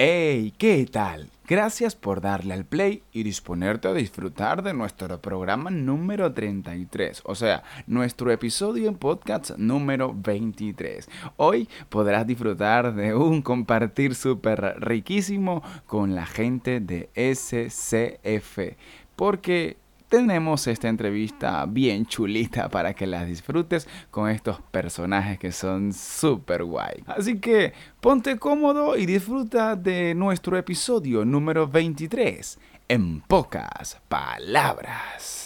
¡Hey! ¿Qué tal? Gracias por darle al play y disponerte a disfrutar de nuestro programa número 33, o sea, nuestro episodio en podcast número 23. Hoy podrás disfrutar de un compartir súper riquísimo con la gente de SCF, porque tenemos esta entrevista bien chulita para que la disfrutes con estos personajes que son súper guay. Así que ponte cómodo y disfruta de nuestro episodio número 23 en pocas palabras.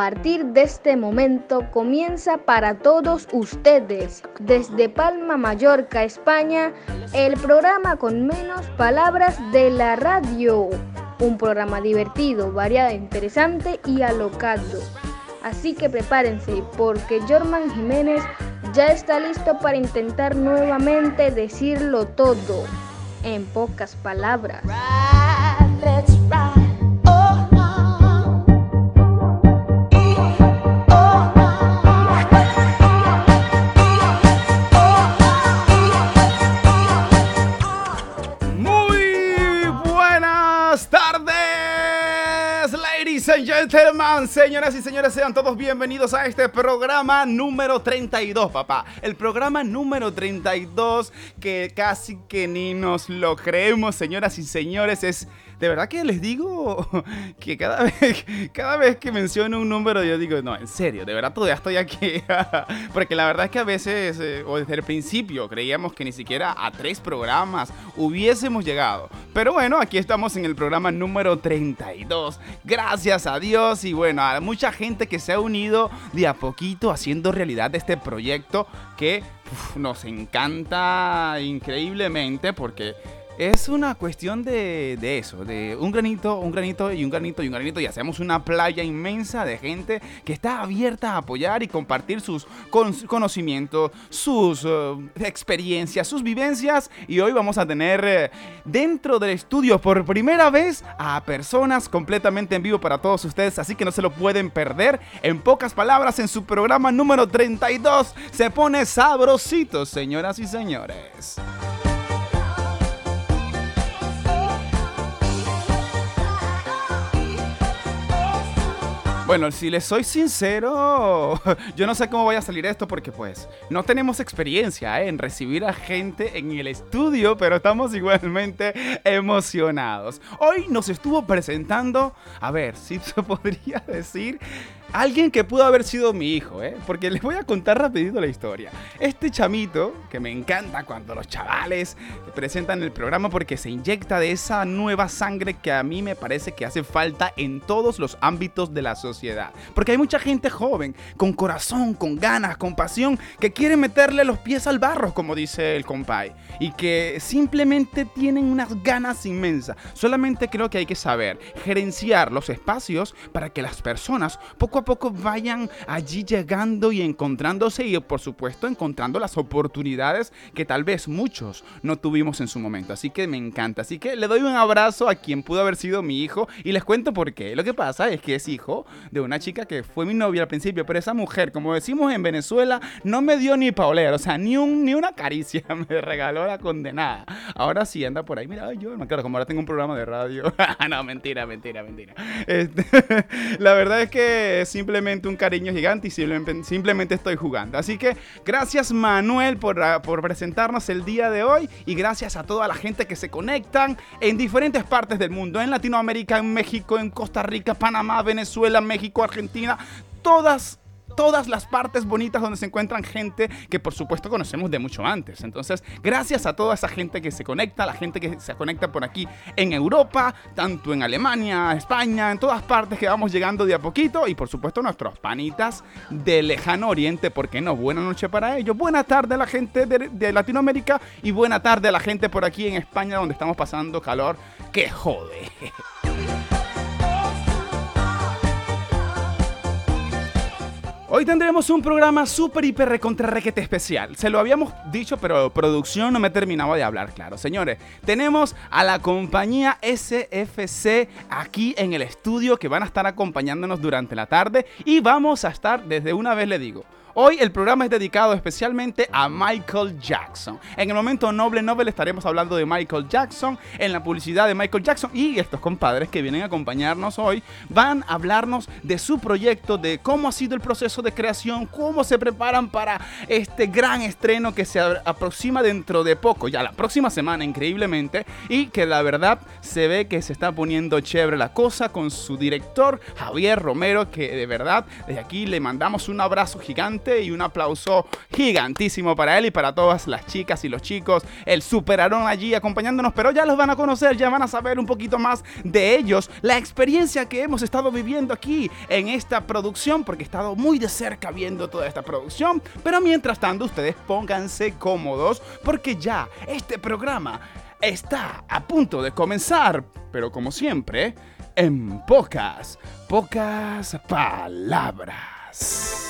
Partir de este momento comienza para todos ustedes, desde Palma, Mallorca, España, el programa con menos palabras de la radio. Un programa divertido, variado, interesante y alocado. Así que prepárense porque Jorman Jiménez ya está listo para intentar nuevamente decirlo todo, en pocas palabras. Gentlemen, señoras y señores, sean todos bienvenidos a este programa número 32, papá. El programa número 32 que casi que ni nos lo creemos, señoras y señores, es de verdad que les digo que cada vez, cada vez que menciono un número yo digo, no, en serio, de verdad todavía estoy aquí. Porque la verdad es que a veces, eh, o desde el principio, creíamos que ni siquiera a tres programas hubiésemos llegado. Pero bueno, aquí estamos en el programa número 32. Gracias a Dios y bueno, a mucha gente que se ha unido de a poquito haciendo realidad este proyecto que nos encanta increíblemente porque es una cuestión de, eso, de un granito, un granito y un granito y un granito y hacemos una playa inmensa de gente que está abierta a apoyar y compartir sus conocimientos, sus eh, experiencias, sus vivencias y hoy vamos a tener eh, dentro del estudio por primera vez a personas completamente en vivo para todos ustedes, así que no se lo pueden perder. En pocas palabras, en su programa número 32 se pone sabrosito, señoras y señores. Bueno, si les soy sincero, yo no sé cómo vaya a salir esto porque pues no tenemos experiencia ¿eh? en recibir a gente en el estudio, pero estamos igualmente emocionados. Hoy nos estuvo presentando, a ver, si se podría decir Alguien que pudo haber sido mi hijo, ¿eh? Porque les voy a contar rapidito la historia. Este chamito, que me encanta cuando los chavales presentan el programa porque se inyecta de esa nueva sangre que a mí me parece que hace falta en todos los ámbitos de la sociedad. Porque hay mucha gente joven, con corazón, con ganas, con pasión, que quiere meterle los pies al barro, como dice el compay. Y que simplemente tienen unas ganas inmensas. Solamente creo que hay que saber gerenciar los espacios para que las personas poco poco vayan allí llegando y encontrándose y por supuesto encontrando las oportunidades que tal vez muchos no tuvimos en su momento. Así que me encanta. Así que le doy un abrazo a quien pudo haber sido mi hijo y les cuento por qué. Lo que pasa es que es hijo de una chica que fue mi novia al principio, pero esa mujer, como decimos en Venezuela, no me dio ni pauler, o sea, ni, un, ni una caricia, me regaló la condenada. Ahora sí anda por ahí, mira, yo, claro, como ahora tengo un programa de radio. no, mentira, mentira, mentira. Este, la verdad es que simplemente un cariño gigante y simplemente, estoy jugando. Así que gracias Manuel por, ah, por presentarnos el día de hoy y gracias a toda la gente que se conectan en diferentes partes del mundo, en Latinoamérica, en México, en Costa Rica, Panamá, Venezuela, México, Argentina, todas todas las partes bonitas donde se encuentran gente que por supuesto conocemos de mucho antes. Entonces, gracias a toda esa gente que se conecta, la gente que se conecta por aquí en Europa, tanto en Alemania, España, en todas partes que vamos llegando de a poquito y por supuesto nuestros panitas de lejano oriente, porque no? Buena noche para ellos, buena tarde a la gente de, de Latinoamérica y buena tarde a la gente por aquí en España donde estamos pasando calor que jode. Hoy tendremos un programa súper, hiper, recontra, requete especial. Se lo habíamos dicho, pero producción no me terminaba de hablar, claro. Señores, tenemos a la compañía SFC aquí en el estudio que van a estar acompañándonos durante la tarde y vamos a estar, desde una vez le digo, Hoy el programa es dedicado especialmente a Michael Jackson. En el momento Noble Nobel estaremos hablando de Michael Jackson, en la publicidad de Michael Jackson y estos compadres que vienen a acompañarnos hoy van a hablarnos de su proyecto, de cómo ha sido el proceso de creación, cómo se preparan para este gran estreno que se aproxima dentro de poco, ya la próxima semana increíblemente, y que la verdad se ve que se está poniendo chévere la cosa con su director Javier Romero, que de verdad desde aquí le mandamos un abrazo gigante y un aplauso gigantísimo para él y para todas las chicas y los chicos. El superaron allí acompañándonos, pero ya los van a conocer, ya van a saber un poquito más de ellos, la experiencia que hemos estado viviendo aquí en esta producción, porque he estado muy de cerca viendo toda esta producción. Pero mientras tanto, ustedes pónganse cómodos, porque ya este programa está a punto de comenzar, pero como siempre, en pocas, pocas palabras.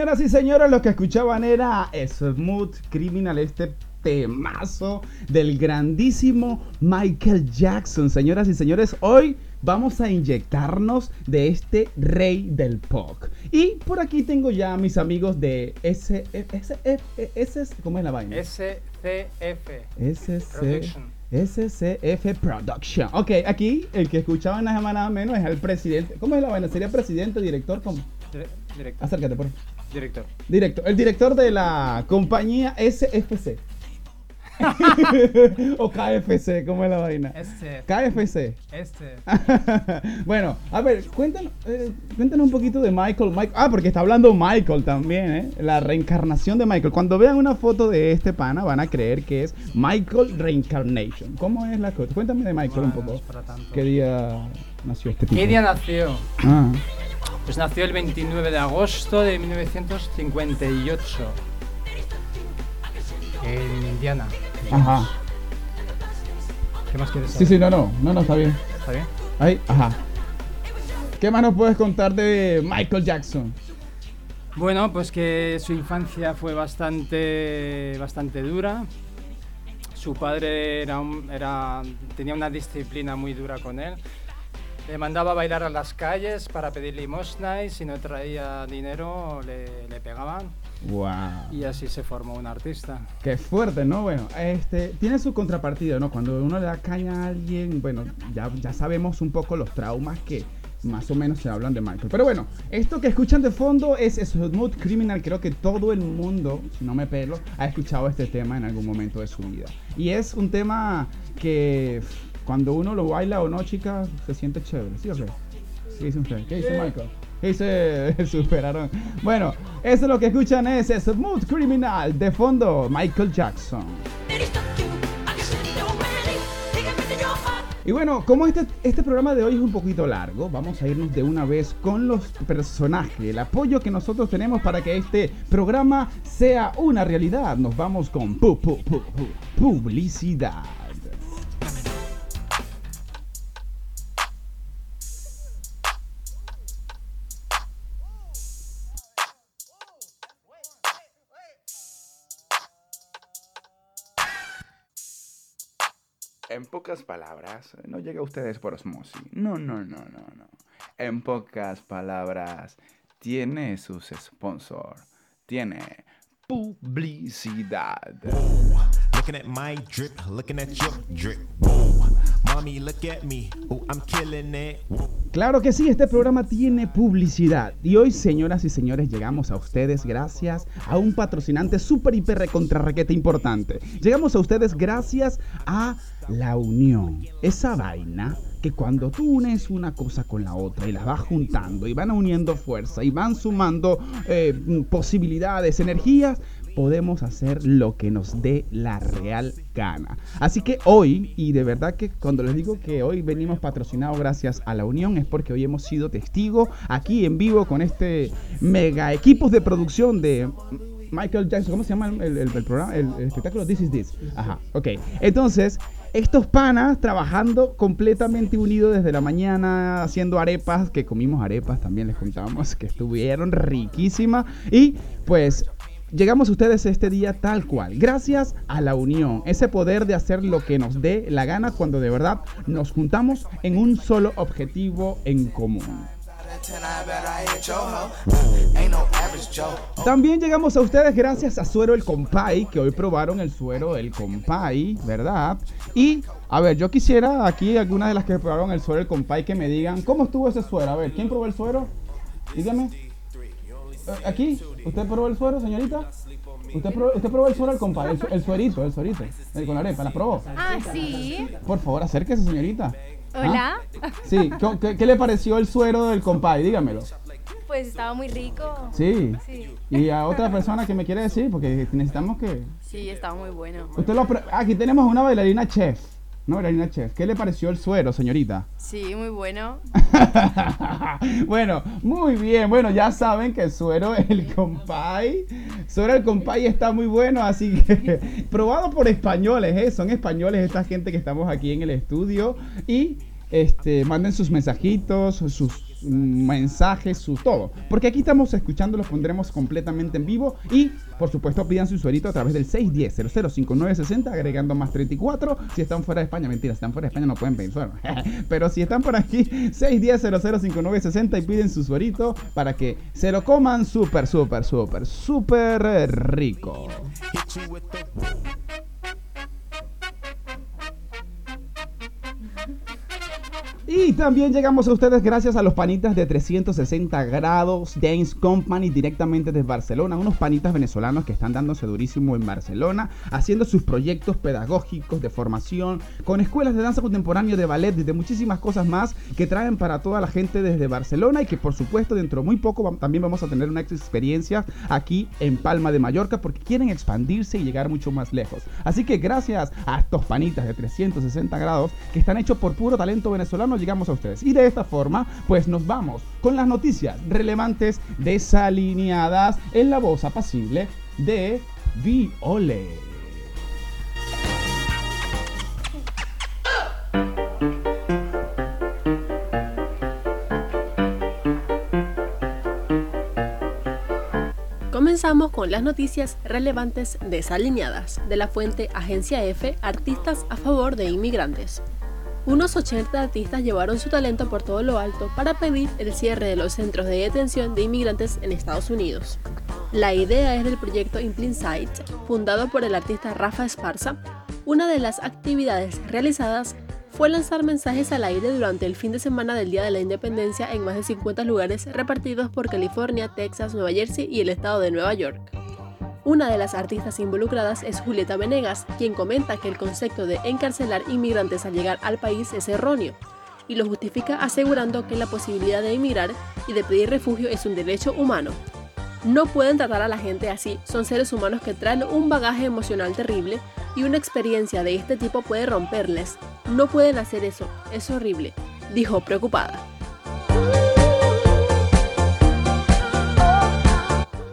Señoras y señores, lo que escuchaban era Smooth Criminal, este temazo del grandísimo Michael Jackson. Señoras y señores, hoy vamos a inyectarnos de este rey del pop. Y por aquí tengo ya a mis amigos de S, S, ¿cómo es la vaina? SCF. SC. SCF Production. Ok, aquí el que escuchaban nada más nada menos es el presidente. ¿Cómo es la vaina? ¿Sería presidente, director? ¿Cómo? Director. Acércate, por favor. Director. Director. El director de la compañía SFC. o KFC, ¿cómo es la vaina? Este. KFC. Este. bueno, a ver, cuéntanos, eh, cuéntanos un poquito de Michael, Michael. Ah, porque está hablando Michael también, ¿eh? La reencarnación de Michael. Cuando vean una foto de este pana, van a creer que es Michael Reincarnation. ¿Cómo es la cosa? Cuéntame de Michael un poco. ¿Qué día nació este tipo? ¿Qué día nació? Ah. Pues nació el 29 de agosto de 1958 en Indiana. Ajá. ¿Qué más quieres saber? Sí, sí, no, no, no, no, está bien. ¿Está bien? Ahí, ajá. ¿Qué más nos puedes contar de Michael Jackson? Bueno, pues que su infancia fue bastante, bastante dura. Su padre era, un- era, tenía una disciplina muy dura con él. Le mandaba a bailar a las calles para pedir limosna y si no traía dinero le, le pegaban. Wow. Y así se formó un artista. Qué fuerte, ¿no? Bueno, este tiene su contrapartida, ¿no? Cuando uno le da caña a alguien, bueno, ya, ya sabemos un poco los traumas que más o menos se hablan de Michael. Pero bueno, esto que escuchan de fondo es Smooth Criminal. Creo que todo el mundo, si no me pelo, ha escuchado este tema en algún momento de su vida. Y es un tema que cuando uno lo baila o no, chicas, se siente chévere. ¿Sí o qué? ¿Qué dice Michael? ¿Qué dice Superaron? Bueno, eso es lo que escuchan es Smooth Criminal. De fondo, Michael Jackson. Y bueno, como este, este programa de hoy es un poquito largo, vamos a irnos de una vez con los personajes, el apoyo que nosotros tenemos para que este programa sea una realidad. Nos vamos con pu- pu- pu- publicidad. En pocas palabras, no llega a ustedes por osmosis. No, no, no, no, no. En pocas palabras, tiene sus sponsors. Tiene publicidad. Looking at my drip, looking at your drip. Mommy, look at me. Oh, I'm killing it. Claro que sí, este programa tiene publicidad. Y hoy, señoras y señores, llegamos a ustedes gracias a un patrocinante súper, hiper, recontra, requete importante. Llegamos a ustedes gracias a la unión. Esa vaina que cuando tú unes una cosa con la otra y las vas juntando y van uniendo fuerza y van sumando eh, posibilidades, energías, podemos hacer lo que nos dé la real gana. Así que hoy, y de verdad que cuando les digo que hoy venimos patrocinados gracias a la Unión, es porque hoy hemos sido testigos aquí en vivo con este mega equipos de producción de Michael Jackson. ¿Cómo se llama el, programa? El, el espectáculo This is This. Ajá, ok. Entonces, estos panas trabajando completamente unidos desde la mañana, haciendo arepas, que comimos arepas, también les contamos que estuvieron riquísimas. Y pues llegamos a ustedes este día tal cual, gracias a la unión, ese poder de hacer lo que nos dé la gana cuando de verdad nos juntamos en un solo objetivo en común. También llegamos a ustedes gracias a Suero el Compay, que hoy probaron el suero el Compay, ¿verdad? Y, a ver, yo quisiera aquí algunas de las que probaron el suero el Compay que me digan, ¿cómo estuvo ese suero? A ver, ¿quién probó el suero? Dígame. Eh, Aquí, ¿usted probó el suero, señorita? ¿Usted probó, usted probó el suero el Compay? El, el suerito, el suerito. El con arepa, ¿la probó? Ah, sí. Por favor, acérquese, señorita. ¿Ah? Hola. Sí, ¿qué, qué- qué le pareció el suero del Compay? Dígamelo. Pues estaba muy rico. Sí. Sí. Y a otra persona que me quiere decir, porque necesitamos que... Sí, estaba muy bueno. Usted lo... Aquí tenemos una bailarina chef. Una bailarina chef. ¿Qué le pareció el suero, señorita? Sí, muy bueno. bueno, muy bien. Bueno, ya saben que suero el compay. Suero el compay está muy bueno, así que probado por españoles, ¿eh? Son españoles esta gente que estamos aquí en el estudio. Y este, manden sus mensajitos, sus mensajes, su todo. Porque aquí estamos escuchando, los pondremos completamente en vivo. Y, por supuesto, pidan su suerito a través del 610-005960, agregando más 34. Si están fuera de España, mentira, si están fuera de España no pueden pedir suero. Pero si están por aquí, 610-005960 y piden su suerito para que se lo coman súper, súper, súper, súper rico. Y también llegamos a ustedes gracias a los panitas de 360 grados Dance Company directamente desde Barcelona. Unos panitas venezolanos que están dándose durísimo en Barcelona, haciendo sus proyectos pedagógicos de formación, con escuelas de danza contemporánea, de ballet de muchísimas cosas más que traen para toda la gente desde Barcelona y que por supuesto dentro de muy poco también vamos a tener una experiencia aquí en Palma de Mallorca porque quieren expandirse y llegar mucho más lejos. Así que gracias a estos panitas de 360 grados que están hechos por puro talento venezolano, llegamos a ustedes. Y de esta forma, pues nos vamos con las noticias relevantes desalineadas en la voz apacible de Viole. Comenzamos con las noticias relevantes desalineadas de la fuente Agencia F, artistas a favor de inmigrantes. Unos 80 artistas llevaron su talento por todo lo alto para pedir el cierre de los centros de detención de inmigrantes en Estados Unidos. La idea es del proyecto In Plain Sight, fundado por el artista Rafa Esparza. Una de las actividades realizadas fue lanzar mensajes al aire durante el fin de semana del Día de la Independencia en más de 50 lugares repartidos por California, Texas, Nueva Jersey y el estado de Nueva York. Una de las artistas involucradas es Julieta Venegas, quien comenta que el concepto de encarcelar inmigrantes al llegar al país es erróneo, y lo justifica asegurando que la posibilidad de emigrar y de pedir refugio es un derecho humano. No pueden tratar a la gente así, son seres humanos que traen un bagaje emocional terrible y una experiencia de este tipo puede romperles. No pueden hacer eso, es horrible, dijo preocupada.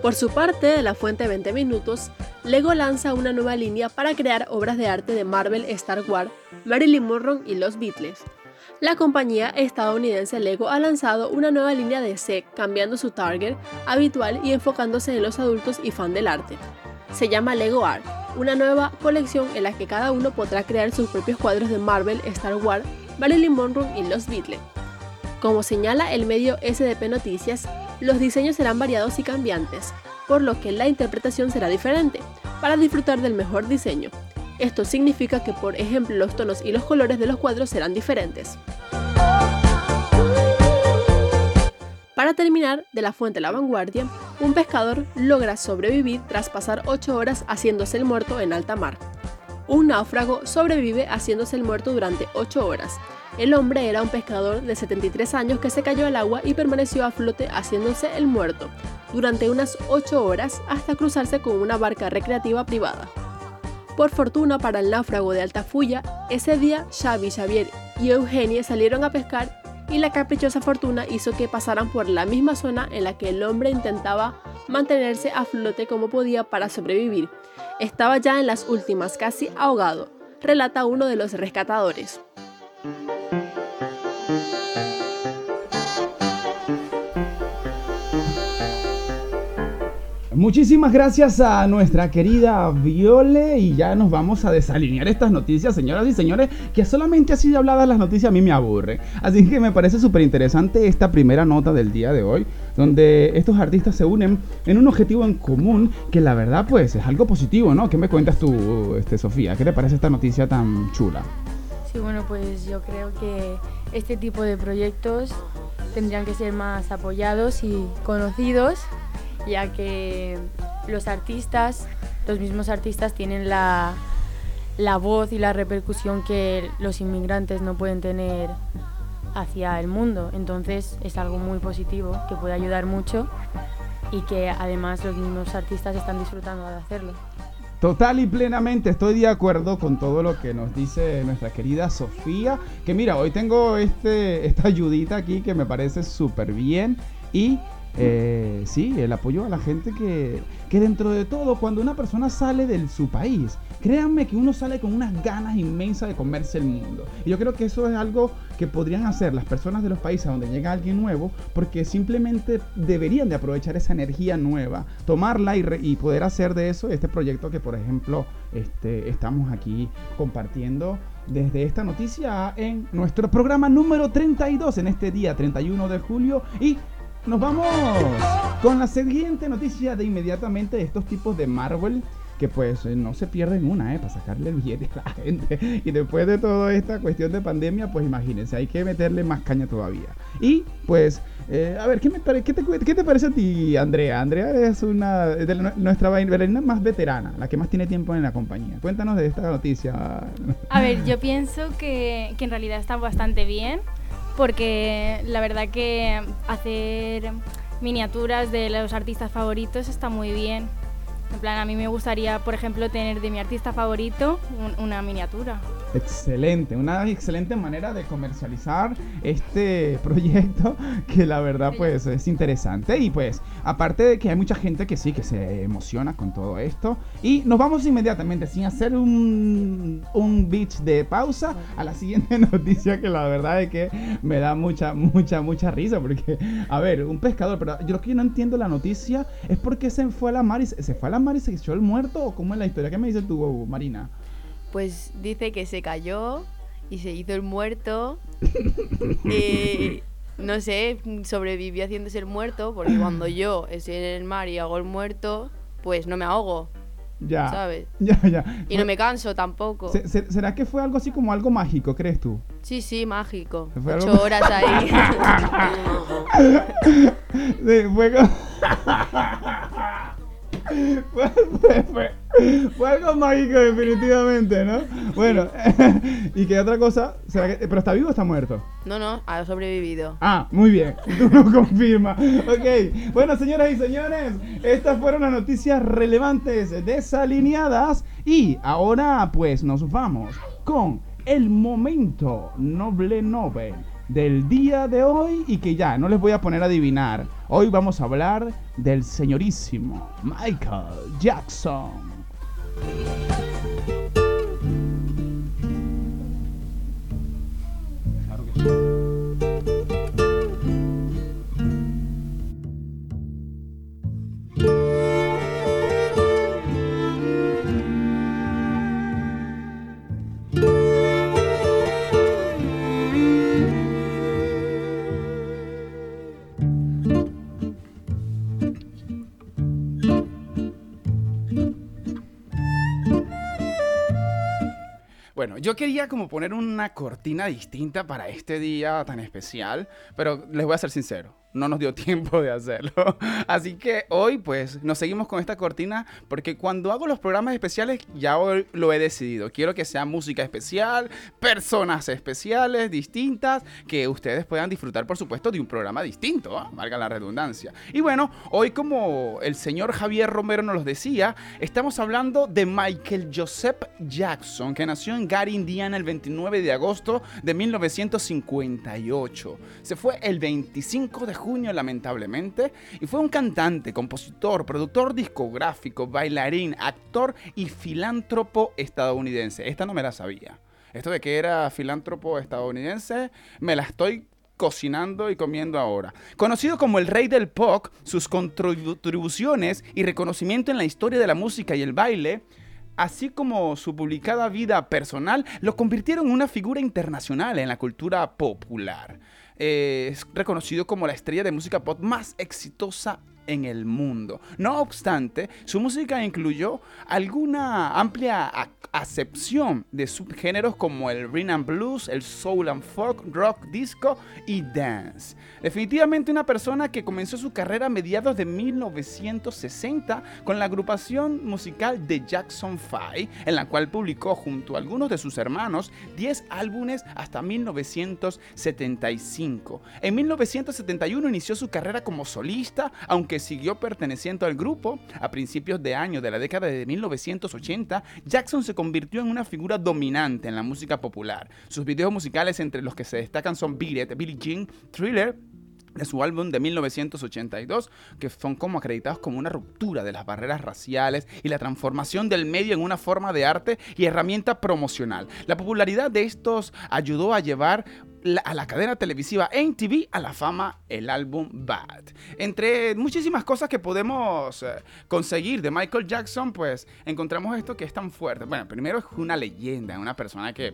Por su parte, la fuente 20 Minutos, Lego lanza una nueva línea para crear obras de arte de Marvel, Star Wars, Marilyn Monroe y los Beatles. La compañía estadounidense Lego ha lanzado una nueva línea de C, cambiando su target habitual y enfocándose en los adultos y fan del arte. Se llama Lego Art, una nueva colección en la que cada uno podrá crear sus propios cuadros de Marvel, Star Wars, Marilyn Monroe y los Beatles. Como señala el medio SDP Noticias, los diseños serán variados y cambiantes, por lo que la interpretación será diferente, para disfrutar del mejor diseño. Esto significa que, por ejemplo, los tonos y los colores de los cuadros serán diferentes. Para terminar, de la fuente La Vanguardia, un pescador logra sobrevivir tras pasar 8 horas haciéndose el muerto en alta mar. Un náufrago sobrevive haciéndose el muerto durante 8 horas. El hombre era un pescador de 73 años que se cayó al agua y permaneció a flote haciéndose el muerto durante unas 8 horas hasta cruzarse con una barca recreativa privada. Por fortuna para el náufrago de Altafulla, ese día Xavi, Xavier y Eugenie salieron a pescar y la caprichosa fortuna hizo que pasaran por la misma zona en la que el hombre intentaba mantenerse a flote como podía para sobrevivir. Estaba ya en las últimas, casi ahogado, relata uno de los rescatadores. Muchísimas gracias a nuestra querida Viole y ya nos vamos a desalinear estas noticias, señoras y señores, que solamente así de habladas las noticias a mí me aburren. Así que me parece súper interesante esta primera nota del día de hoy, donde estos artistas se unen en un objetivo en común que la verdad pues es algo positivo, ¿no? ¿Qué me cuentas tú, este, Sofía? ¿Qué te parece esta noticia tan chula? Sí, bueno, pues yo creo que este tipo de proyectos tendrían que ser más apoyados y conocidos, ya que los artistas, los mismos artistas tienen la, la voz y la repercusión que los inmigrantes no pueden tener hacia el mundo. Entonces es algo muy positivo que puede ayudar mucho y que además los mismos artistas están disfrutando de hacerlo. Total y plenamente estoy de acuerdo con todo lo que nos dice nuestra querida Sofía. Que mira, hoy tengo este, esta ayudita aquí que me parece súper bien. Y eh, sí, el apoyo a la gente que, que dentro de todo, cuando una persona sale de su país, créanme que uno sale con unas ganas inmensas de comerse el mundo. Y yo creo que eso es algo que podrían hacer las personas de los países donde llega alguien nuevo, porque simplemente deberían de aprovechar esa energía nueva, tomarla y, re- y poder hacer de eso este proyecto que, por ejemplo, este, estamos aquí compartiendo desde esta noticia en nuestro programa número 32 en este día 31 de julio y nos vamos con la siguiente noticia de inmediatamente estos tipos de Marvel que pues eh, no se pierden una, ¿eh? Para sacarle el billete a la gente. Y después de toda esta cuestión de pandemia, pues imagínense, hay que meterle más caña todavía. Y pues, eh, a ver, ¿qué, me qué, te, qué te parece a ti, Andrea? Andrea es una de la- nuestra bailarina más veterana, la que más tiene tiempo en la compañía. Cuéntanos de esta noticia. A ver, yo pienso que, que en realidad está bastante bien, porque la verdad que hacer miniaturas de los artistas favoritos está muy bien. En plan, a mí me gustaría, por ejemplo, tener de mi artista favorito un- una miniatura. Excelente, una excelente manera de comercializar este proyecto que la verdad pues es interesante. Y pues aparte de que hay mucha gente que sí que se emociona con todo esto. Y nos vamos inmediatamente sin hacer un, un beach de pausa a la siguiente noticia que la verdad es que me da mucha mucha mucha risa porque a ver un pescador pero yo lo que no entiendo la noticia es porque se fue a la mar y se se fue a la mar y se echó el muerto o cómo es la historia ¿qué me dices tú Marina? Pues dice que se cayó y se hizo el muerto. y no sé, sobrevivió haciéndose el muerto, porque cuando yo estoy en el mar y hago el muerto, pues no me ahogo, Ya. ¿sabes? Ya, ya. Y no me canso tampoco. Se- se- ¿Será que fue algo así como algo mágico, crees tú? Sí, sí, mágico. Fue algo- Ocho horas ahí. Sí, fue, co- fue, fue- fue- fue algo mágico, definitivamente, ¿no? Bueno, ¿y qué otra cosa? ¿Será que, ¿Pero está vivo o está muerto? no, no, ha sobrevivido. Ah, muy bien, tú lo confirmas. Ok, bueno, señoras y señores, estas fueron las noticias relevantes desalineadas y ahora pues nos vamos con el momento noble Nobel del día de hoy y que ya no les voy a poner a adivinar. Hoy vamos a hablar del señorísimo Michael Jackson. Bueno, yo quería como poner una cortina distinta para este día tan especial, pero les voy a ser sincero, no nos dio tiempo de hacerlo. Así que hoy pues nos seguimos con esta cortina porque cuando hago los programas especiales ya hoy lo he decidido. Quiero que sea música especial, personas especiales, distintas, que ustedes puedan disfrutar por supuesto de un programa distinto, ¿ah? valga la redundancia. Y bueno, hoy como el señor Javier Romero nos los decía, estamos hablando de Michael Joseph Jackson, que nació en Gary, Indiana el 29 de agosto de 1958. Se fue el 25 de lamentablemente y fue un cantante, compositor, productor discográfico, bailarín, actor y filántropo estadounidense. Esta no me la sabía. Esto de que era filántropo estadounidense, me la estoy cocinando y comiendo ahora. Conocido como el rey del pop, sus contribuciones y reconocimiento en la historia de la música y el baile, así como su publicada vida personal, lo convirtieron en una figura internacional en la cultura popular. Eh, es reconocido como la estrella de música pop más exitosa en el mundo. No obstante, su música incluyó alguna amplia acepción de subgéneros como el rhythm and blues, el soul and folk, rock, disco y dance. Definitivamente una persona que comenzó su carrera a mediados de 1960 con la agrupación musical The Jackson 5, en la cual publicó junto a algunos de sus hermanos 10 álbumes hasta 1975. En 1971 inició su carrera como solista, aunque siguió perteneciendo al grupo. A principios de año de la década de 1980, Jackson se convirtió en una figura dominante en la música popular. Sus videos musicales entre los que se destacan son Beat Billie Jean, Thriller, de su álbum de 1982, que son como acreditados como una ruptura de las barreras raciales y la transformación del medio en una forma de arte y herramienta promocional. La popularidad de estos ayudó a llevar a la cadena televisiva MTV a la fama el álbum Bad. Entre muchísimas cosas que podemos eh, conseguir de Michael Jackson, pues encontramos esto que es tan fuerte. Bueno, primero es una leyenda, una persona que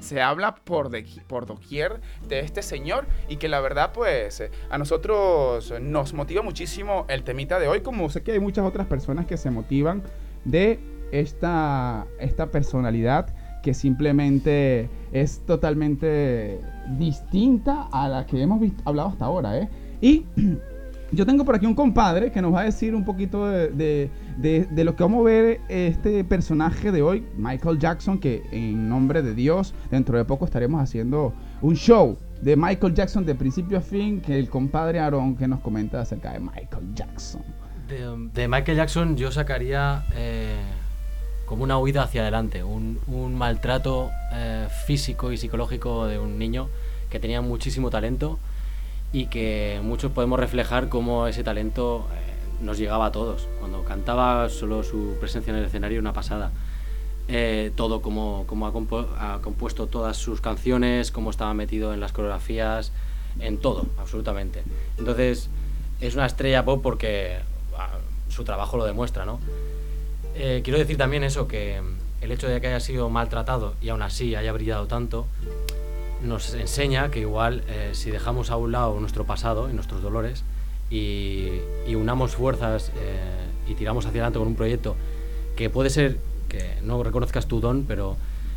se habla por, de, por doquier de este señor y que la verdad pues a nosotros nos motiva muchísimo el temita de hoy, como sé que hay muchas otras personas que se motivan de esta, esta personalidad que simplemente es totalmente distinta a la que hemos hablado hasta ahora. ¿eh? Y yo tengo por aquí un compadre que nos va a decir un poquito de, de, lo que vamos a ver este personaje de hoy, Michael Jackson, que en nombre de Dios, dentro de poco estaremos haciendo un show de Michael Jackson de principio a fin, que el compadre Aaron que nos comenta acerca de Michael Jackson. De, Michael Jackson yo sacaría... Eh, como una huida hacia adelante, un, maltrato eh, físico y psicológico de un niño que tenía muchísimo talento y que muchos podemos reflejar cómo ese talento eh, nos llegaba a todos. Cuando cantaba, solo su presencia en el escenario una pasada. Eh, todo, como, como ha, compuesto todas sus canciones, cómo estaba metido en las coreografías, en todo, absolutamente. Entonces, es una estrella pop porque ah, su trabajo lo demuestra, ¿no? Eh, quiero decir también eso, que el hecho de que haya sido maltratado y aún así haya brillado tanto, nos enseña que igual eh, si dejamos a un lado nuestro pasado y nuestros dolores y, unamos fuerzas eh, y tiramos hacia adelante con un proyecto que puede ser que no reconozcas tu don, pero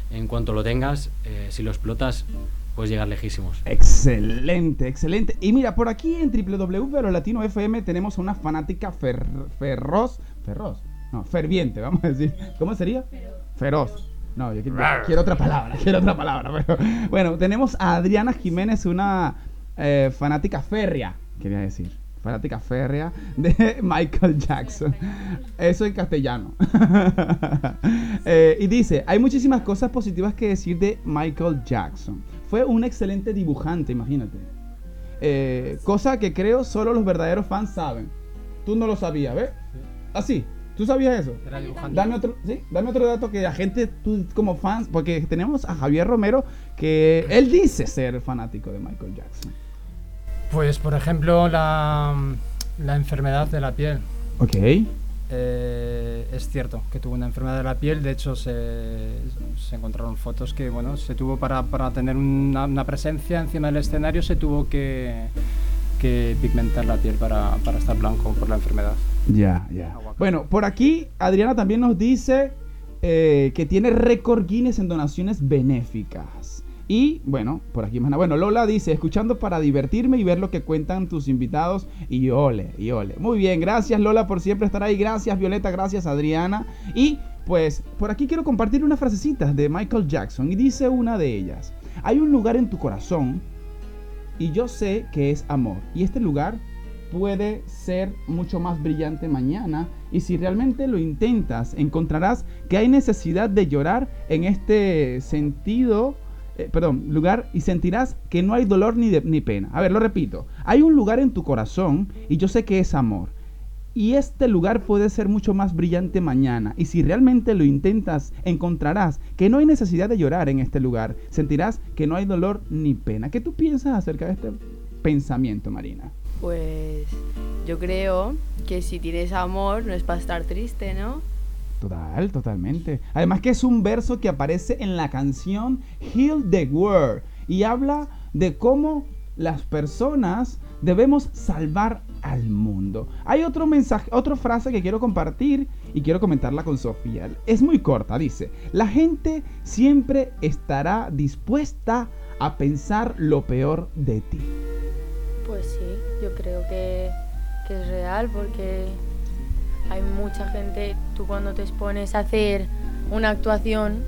en cuanto lo tengas, si lo explotas, puedes llegar lejísimos. Excelente, excelente. Y mira, por aquí en www.latino.fm tenemos una fanática ferroz, ferroz, no, ferviente, vamos a decir. ¿Cómo sería? Feroz. No, yo quiero, otra palabra, quiero otra palabra. bueno, tenemos a Adriana Jiménez, una eh, fanática férrea, quería decir. Fanática férrea de Michael Jackson. Eso en castellano. Eh, y dice, hay muchísimas cosas positivas que decir de Michael Jackson. Fue un excelente dibujante, imagínate. Eh, cosa que creo solo los verdaderos fans saben. Tú no lo sabías, ¿ves? Así. ¿Tú sabías eso? Era dibujante. Dame otro, ¿sí? Dame otro dato que la gente, tú como fans, porque tenemos a Javier Romero que él dice ser fanático de Michael Jackson. Pues, por ejemplo, la, la enfermedad de la piel. Ok. Eh, es cierto que tuvo una enfermedad de la piel, de hecho se, se encontraron fotos que, bueno, se tuvo para, para tener una, una, presencia encima del escenario, se tuvo que, que pigmentar la piel para, para estar blanco por la enfermedad. Ya, ya. Bueno, por aquí Adriana también nos dice eh, que tiene récord Guinness en donaciones benéficas. Y bueno, por aquí más nada. Bueno, Lola dice, escuchando para divertirme y ver lo que cuentan tus invitados. Y ole, y ole. Muy bien, gracias Lola por siempre estar ahí. Gracias Violeta, gracias Adriana. Y pues por aquí quiero compartir unas frasecitas de Michael Jackson. Y dice una de ellas, hay un lugar en tu corazón y yo sé que es amor. Y este lugar puede ser mucho más brillante mañana y si realmente lo intentas encontrarás que hay necesidad de llorar en este sentido, eh, perdón, lugar y sentirás que no hay dolor ni, ni pena. A ver, lo repito, hay un lugar en tu corazón y yo sé que es amor. Y este lugar puede ser mucho más brillante mañana. Y si realmente lo intentas, encontrarás que no hay necesidad de llorar en este lugar. Sentirás que no hay dolor ni pena. ¿Qué tú piensas acerca de este pensamiento, Marina? Pues yo creo que si tienes amor no es para estar triste, ¿no? Total, totalmente. Además que es un verso que aparece en la canción Heal the World y habla de cómo las personas debemos salvar al mundo. Hay otro mensaje, otra frase que quiero compartir y quiero comentarla con Sofía. Es muy corta, dice, la gente siempre estará dispuesta a pensar lo peor de ti. Pues sí, yo creo que, es real porque hay mucha gente, tú cuando te expones a hacer una actuación,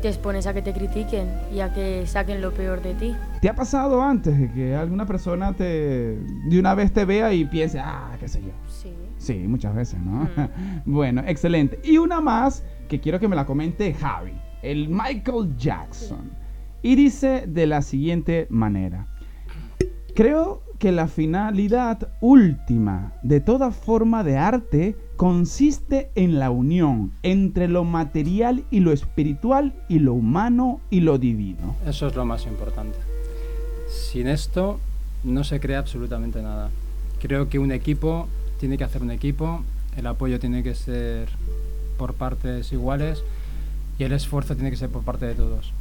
te expones a que te critiquen y a que saquen lo peor de ti. ¿Te ha pasado antes de que alguna persona te de una vez te vea y piense, ah, qué sé yo? Sí. Sí, muchas veces, ¿no? bueno, excelente. Y una más que quiero que me la comente Javi, el Michael Jackson. Y dice de la siguiente manera. Creo que la finalidad última de toda forma de arte consiste en la unión entre lo material y lo espiritual y lo humano y lo divino. Eso es lo más importante. Sin esto no se crea absolutamente nada. Creo que un equipo tiene que hacer un equipo, el apoyo tiene que ser por partes iguales y el esfuerzo tiene que ser por parte de todos.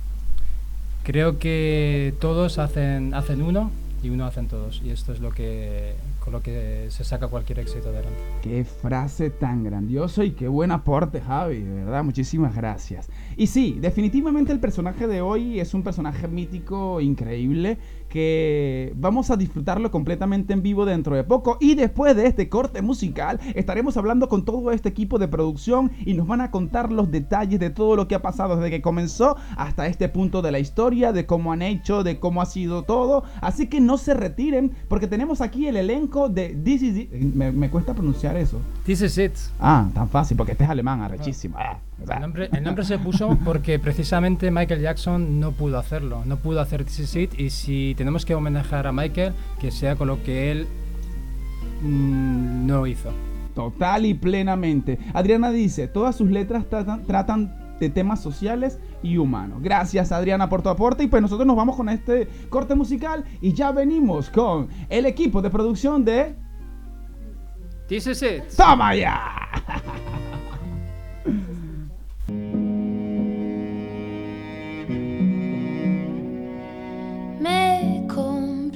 Creo que todos hacen, hacen uno y uno hacen todos. Y esto es lo que, con lo que se saca cualquier éxito adelante. Qué frase tan grandioso y qué buen aporte, Javi, de verdad, muchísimas gracias. Y sí, definitivamente el personaje de hoy es un personaje mítico increíble que vamos a disfrutarlo completamente en vivo dentro de poco. Y después de este corte musical, estaremos hablando con todo este equipo de producción y nos van a contar los detalles de todo lo que ha pasado desde que comenzó hasta este punto de la historia, de cómo han hecho, de cómo ha sido todo. Así que no se retiren, porque tenemos aquí el elenco de This is It. Me, me cuesta pronunciar eso. This is it. Ah, tan fácil, porque este es alemán, arrechísimo. Ah, El nombre, el nombre se puso porque precisamente Michael Jackson no pudo hacerlo, no pudo hacer This Is It y si tenemos que homenajear a Michael, que sea con lo que él mm, no hizo. Total y plenamente. Adriana dice, todas sus letras tratan, tratan de temas sociales y humanos. Gracias Adriana por tu aporte y pues nosotros nos vamos con este corte musical y ya venimos con el equipo de producción de... This Is It. ¡Toma ya!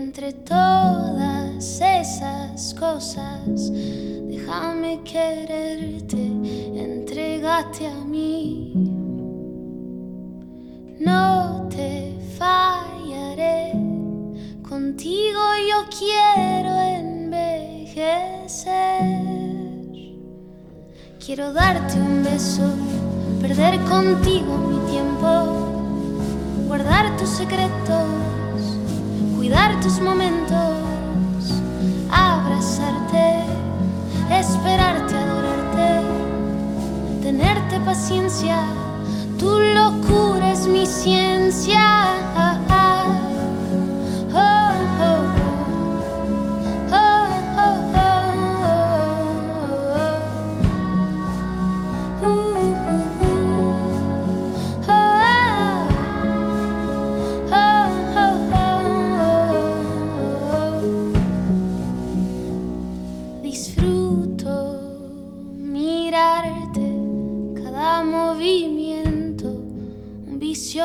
Entre todas esas cosas, déjame quererte, entregate a mí. No te fallaré, contigo yo quiero envejecer. Quiero darte un beso, perder contigo mi tiempo, guardar tus secretos cuidar tus momentos, abrazarte, esperarte, adorarte, tenerte paciencia, tu locura es mi ciencia.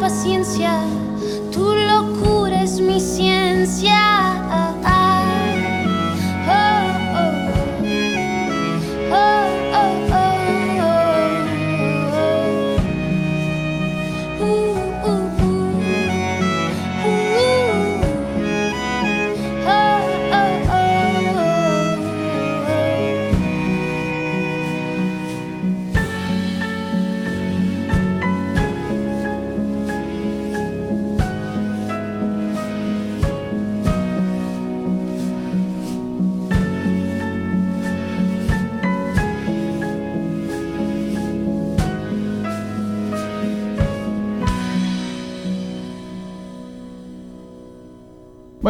paciencia. Tu locura es mi ciencia.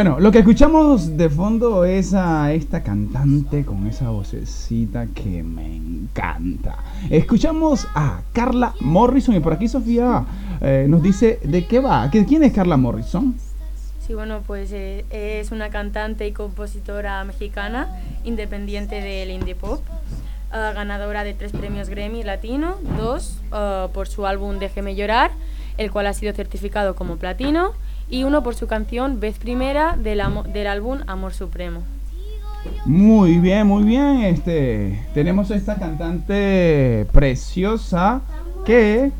Bueno, lo que escuchamos de fondo es a esta cantante con esa vocecita que me encanta. Escuchamos a Carla Morrison y por aquí Sofía eh, nos dice de qué va. ¿Qué- ¿Quién es Carla Morrison? Sí, bueno, pues eh, es una cantante y compositora mexicana, independiente del indie pop, ah, ganadora de tres premios Grammy Latino, dos ah, por su álbum Déjeme llorar, el cual ha sido certificado como platino, y uno por su canción Vez Primera del, del álbum Amor Supremo. Muy bien, muy bien. Este, tenemos esta cantante preciosa que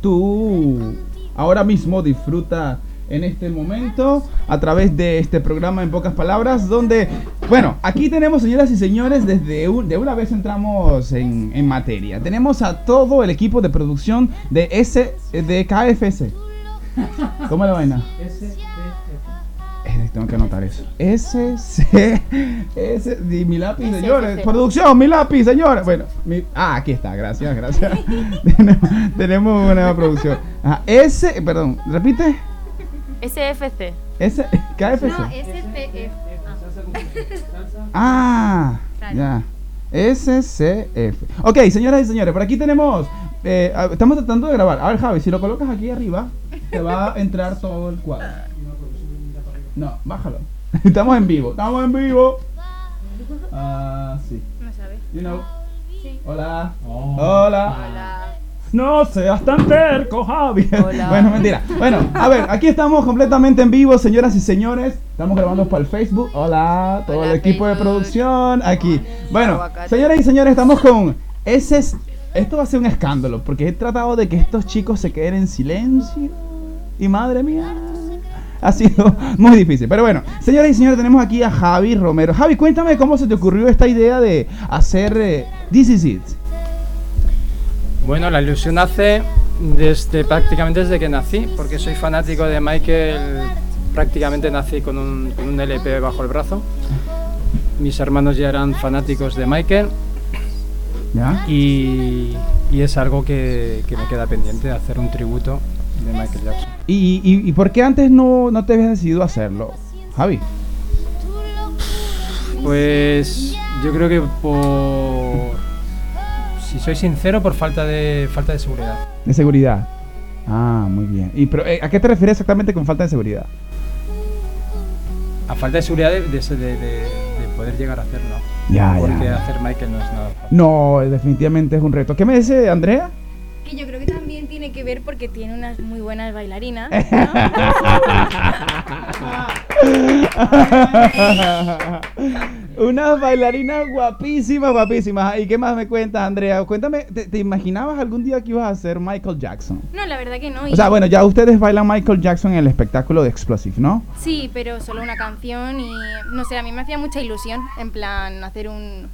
tú ahora mismo disfruta en este momento a través de este programa en pocas palabras donde bueno aquí tenemos señoras y señores desde un- de una vez entramos en, en materia tenemos a todo el equipo de producción de S de KFC ¿cómo es la vaina? Eh, Tengo que anotar eso. S, C, S, mi lápiz, señores. Producción, mi lápiz, señores. Bueno, mi- ah, aquí está, gracias, gracias. tenemos, tenemos una nueva producción. Ajá, S, perdón, repite. SFC. S, KFC. No, SCF. Ah, ya. SCF. Ok, señoras y señores, por aquí tenemos. eh, a- estamos tratando de grabar. A ver, Javi, si lo colocas aquí arriba, te va a entrar todo el cuadro. No, bájalo. Estamos en vivo. Estamos en vivo. Ah, sí. No sabe. You know. Sí. Hola. Oh. Hola. Hola. No seas tan terco, Javi. Hola. bueno, mentira. Bueno, a ver, aquí estamos completamente en vivo, señoras y señores. Estamos grabando para el Facebook. Hola, todo Hola, el equipo de producción aquí. Bueno, señoras y señores, estamos con ese es- esto va a ser un escándalo porque he tratado de que estos chicos se queden en silencio y madre mía. Ha sido muy difícil. Pero bueno, señoras y señores, tenemos aquí a Javi Romero. Javi, cuéntame cómo se te ocurrió esta idea de hacer eh, This Is It. Bueno, la ilusión nace desde prácticamente desde que nací, porque soy fanático de Michael. Prácticamente nací con un, con un LP bajo el brazo. Mis hermanos ya eran fanáticos de Michael ¿Ya? y, y es algo que, que me queda pendiente de hacer un tributo de Michael Jackson. ¿Y, y, y por qué antes no, no te habías decidido hacerlo, Javi? Pues yo creo que por, si soy sincero, por falta de falta de seguridad. De seguridad. Ah, muy bien. ¿Y pero, eh, a qué te refieres exactamente con falta de seguridad? A falta de seguridad de, de, de- de- de poder llegar a hacerlo. Ya, Porque ya. hacer Michael no es nada fácil. No, definitivamente es un reto. ¿Qué me dice Andrea? Que yo creo ver porque tiene unas muy buenas bailarinas. Unas bailarinas guapísimas, guapísimas. ¿Y qué más me cuentas, Andrea? Cuéntame, ¿te, te imaginabas algún día que ibas a ser Michael Jackson? No, la verdad que no. O sea, bueno, ya ustedes bailan Michael Jackson en el espectáculo de Explosive, ¿no? Sí, pero solo una canción y no sé, a mí me hacía mucha ilusión en plan hacer un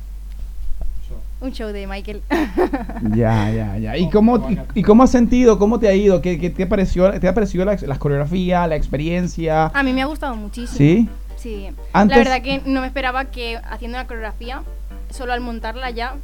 un show de Michael. Ya, ya, ya. ¿Y cómo, y, y cómo has sentido? ¿Cómo te ha ido? ¿Qué, qué te pareció, te ha parecido la, las coreografías, la experiencia? a mí me ha gustado muchísimo. ¿Sí? Sí. Antes- La verdad que no me esperaba que haciendo una coreografía, solo al montarla ya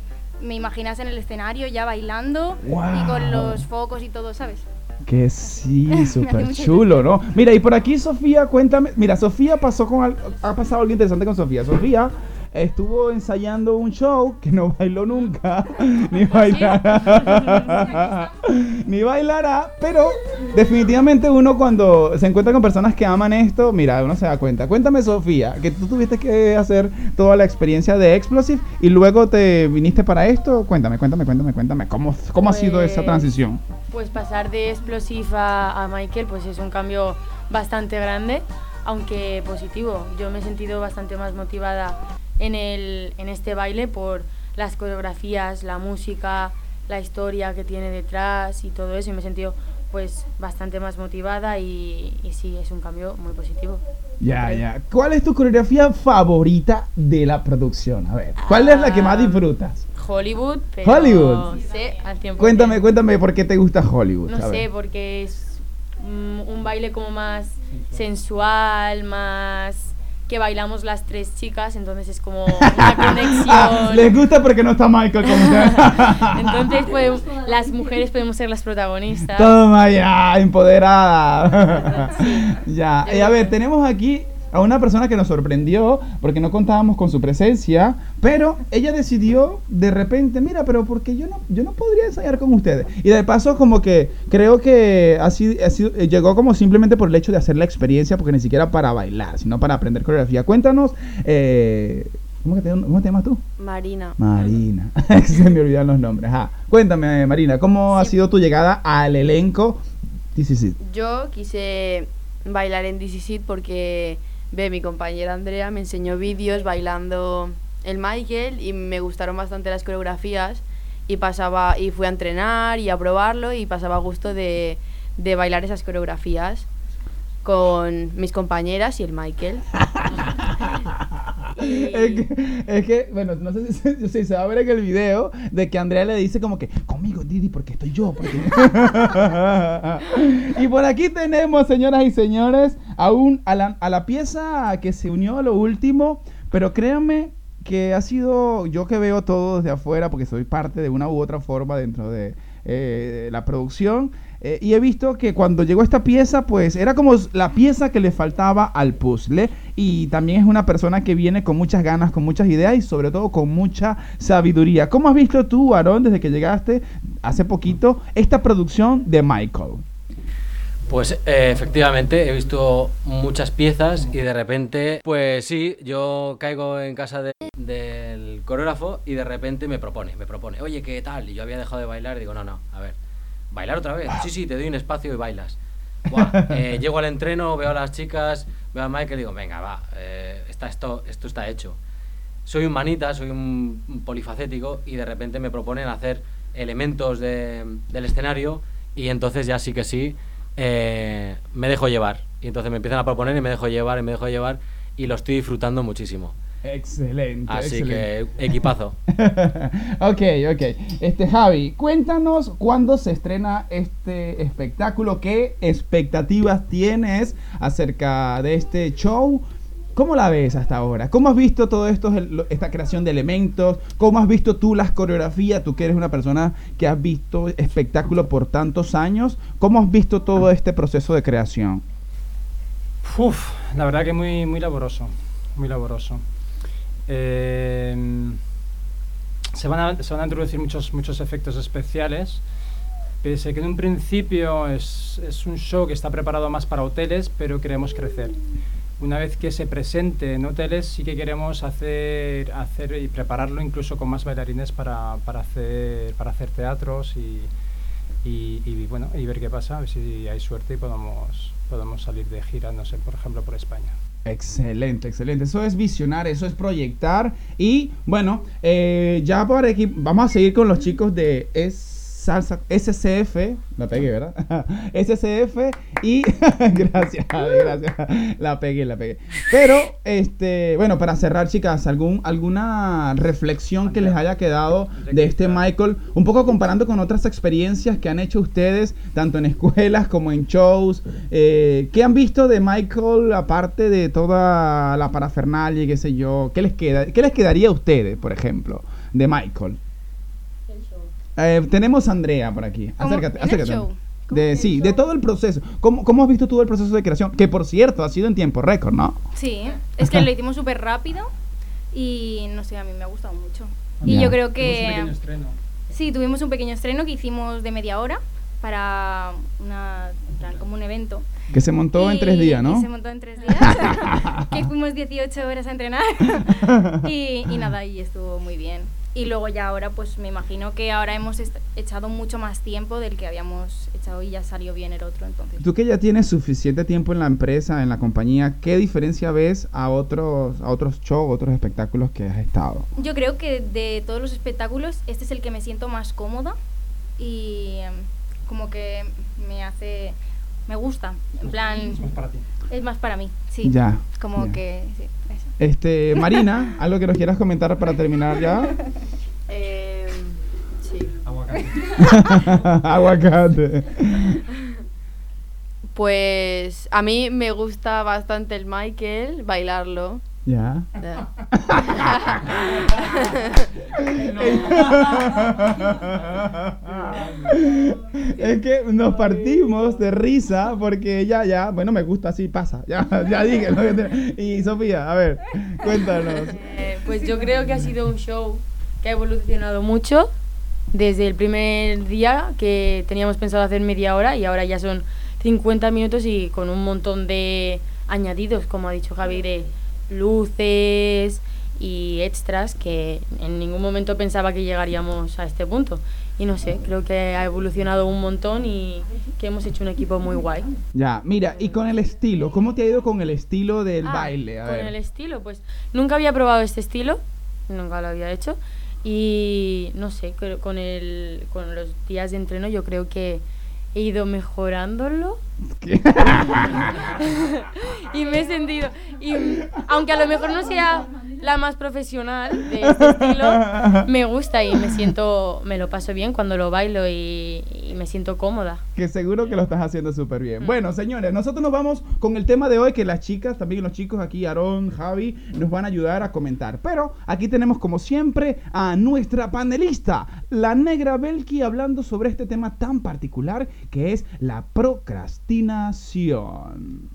me imaginas en el escenario ya bailando y con los focos y todo, ¿sabes? Que sí, súper chulo, ¿no? Mira, y por aquí Sofía, cuéntame. Mira, Sofía pasó con al- ha pasado algo interesante con Sofía. Sofía estuvo ensayando un show que no bailó nunca, ni bailará, ni bailará, pero definitivamente uno cuando se encuentra con personas que aman esto, mira, uno se da cuenta. Cuéntame, Sofía, que tú tuviste que hacer toda la experiencia de Explosive y luego te viniste para esto. Cuéntame, cuéntame, cuéntame, cuéntame. ¿Cómo, cómo ha sido esa Pues- transición? Pues pasar de Explosive a, a Michael pues es un cambio bastante grande, aunque positivo. Yo me he sentido bastante más motivada en, el, en este baile por las coreografías, la música, la historia que tiene detrás y todo eso. Y me he sentido pues bastante más motivada y, y sí, es un cambio muy positivo. Ya, ya. ¿Cuál es tu coreografía favorita de la producción? A ver, ¿cuál es la que más Ah, disfrutas? Hollywood, pero Hollywood. Sí, al 100%. Cuéntame, cuéntame por qué te gusta Hollywood. No a ver. sé, porque es mm, un baile como más sensual, más que bailamos las tres chicas, entonces es como una conexión. Les gusta porque no está Michael como usted. Entonces podemos- las mujeres podemos ser las protagonistas. Toma ya, empoderada. ya, y a ver, tenemos aquí a una persona que nos sorprendió porque no contábamos con su presencia, pero ella decidió de repente, mira, pero porque yo no, yo no podría ensayar con ustedes. Y de paso como que creo que así, así eh, llegó como simplemente por el hecho de hacer la experiencia, porque ni siquiera para bailar, sino para aprender coreografía. Cuéntanos, eh, ¿cómo, que te, ¿cómo te llamas tú? Marina. Marina. Se me olvidan los nombres. Ajá. Cuéntame, Marina, ¿cómo ha sido tu llegada al elenco? Sí, sí, sí. Yo quise bailar en This Is It porque ve, mi compañera Andrea me enseñó vídeos bailando el Michael y me gustaron bastante las coreografías y pasaba y fui a entrenar y a probarlo y pasaba gusto de, de bailar esas coreografías con mis compañeras y el Michael. Es que, es que, bueno, no sé si, se- va a ver en el video de que Andrea le dice como que, conmigo, Didi, porque estoy yo. porque-". y por aquí tenemos, señoras y señores, aún a la, a la pieza que se unió a lo último, pero créanme que ha sido, yo que veo todo desde afuera, porque soy parte de una u otra forma dentro de eh, la producción, eh, y he visto que cuando llegó esta pieza, pues era como la pieza que le faltaba al puzzle. Y también es una persona que viene con muchas ganas, con muchas ideas y sobre todo con mucha sabiduría. ¿Cómo has visto tú, Aarón, desde que llegaste hace poquito, esta producción de Michael? Pues eh, efectivamente he visto muchas piezas y de repente, pues sí, yo caigo en casa de- del coreógrafo y de repente me propone, me propone, oye, ¿qué tal? Y yo había dejado de bailar y digo, no, no, a ver, ¿bailar otra vez? Sí, sí, te doy un espacio y bailas. Buah, eh, llego al entreno, veo a las chicas, veo a Michael y digo, venga, va, eh, está, esto, esto está hecho. Soy un manita, soy un, un polifacético y de repente me proponen hacer elementos de- del escenario y entonces ya sí que sí eh, me dejo llevar. Y entonces me empiezan a proponer y me dejo llevar y me dejo llevar y lo estoy disfrutando muchísimo. Excelente. Así excelente. que equipazo. ok, ok. Este, Javi, cuéntanos cuándo se estrena este espectáculo, qué expectativas tienes acerca de este show. ¿Cómo la ves hasta ahora? ¿Cómo has visto todo esto, esta creación de elementos? ¿Cómo has visto tú las coreografías? Tú que eres una persona que has visto espectáculo por tantos años. ¿Cómo has visto todo este proceso de creación? Uf, la verdad que muy, muy laboroso, muy laboroso. Eh, se, van a, se van a introducir muchos, muchos efectos especiales, pese que en un principio es, es un show que está preparado más para hoteles, pero queremos crecer. Una vez que se presente en hoteles, sí que queremos hacer, hacer y prepararlo incluso con más bailarines para, para, hacer, para hacer teatros y, y, bueno, y ver qué pasa, a ver si hay suerte y podemos, podemos salir de gira, no sé, por ejemplo, por España. Excelente, excelente. Eso es visionar, eso es proyectar. Y bueno, eh, ya por aquí vamos a seguir con los chicos de es salsa SCF. La pegué, ¿verdad? SCF y gracias, gracias. La pegué, la pegué. Pero, este, bueno, para cerrar, chicas, algún, alguna reflexión que les haya quedado de este Michael, un poco comparando con otras experiencias que han hecho ustedes, tanto en escuelas como en shows. Eh, ¿Qué han visto de Michael, aparte de toda la parafernalia y qué sé yo? ¿Qué les, queda, ¿Qué les quedaría a ustedes, por ejemplo, de Michael? Eh, tenemos a Andrea por aquí. Acércate, ¿En el acércate. show? De, sí, de todo el proceso. ¿Cómo, ¿Cómo has visto tú el proceso de creación? Que por cierto, ha sido en tiempo récord, ¿no? Sí, es que lo hicimos súper rápido y no sé, a mí me ha gustado mucho. Y yo creo Tuvimos un que... pequeño estreno. Sí, tuvimos un pequeño estreno que hicimos de media hora para una, en plan, como un evento. Que se montó en Y- tres días, ¿no? y se montó en tres días. que fuimos 18 horas a entrenar. y, y nada, y estuvo muy bien. Y luego ya ahora, pues me imagino que ahora hemos echado mucho más tiempo del que habíamos echado y ya salió bien el otro, entonces. Tú que ya tienes suficiente tiempo en la empresa, en la compañía, ¿qué diferencia ves a otros, a otros shows, otros espectáculos que has estado? Yo creo que de todos los espectáculos, este es el que me siento más cómoda y em, como que me hace, me gusta, en plan, Es más para ti. es más para mí, sí. Ya, Como ya. que, sí. Este, Marina, ¿algo que nos quieras comentar para terminar ya? Eh, sí. Aguacate. Aguacate. Pues a mí me gusta bastante el Michael, bailarlo. Ya. Es que nos partimos de risa porque ya, ya, bueno, me gusta así, pasa. Ya, ya dije. lo que te- Y Sofía, a ver, cuéntanos. Eh, pues yo creo que ha sido un show que ha evolucionado mucho desde el primer día que teníamos pensado hacer media hora y ahora ya son 50 minutos y con un montón de añadidos, como ha dicho Javi, de luces y extras que en ningún momento pensaba que llegaríamos a este punto. Y no sé, creo que ha evolucionado un montón y que hemos hecho un equipo muy guay. Ya, mira, y con el estilo, ¿cómo te ha ido con el estilo del Ah, baile? A con ver. el estilo, pues nunca había probado este estilo, nunca lo había hecho. Y no sé, con, el, con los días de entreno yo creo que he ido mejorándolo. y me he sentido. Y aunque a lo mejor no sea la más profesional de este estilo, me gusta y me siento, me lo paso bien cuando lo bailo y, y me siento cómoda. Que seguro que lo estás haciendo súper bien. Bueno, señores, nosotros nos vamos con el tema de hoy que las chicas, también los chicos aquí, Aarón, Javi, nos van a ayudar a comentar. Pero aquí tenemos como siempre a nuestra panelista, la negra Belki, hablando sobre este tema tan particular que es la procrastinación.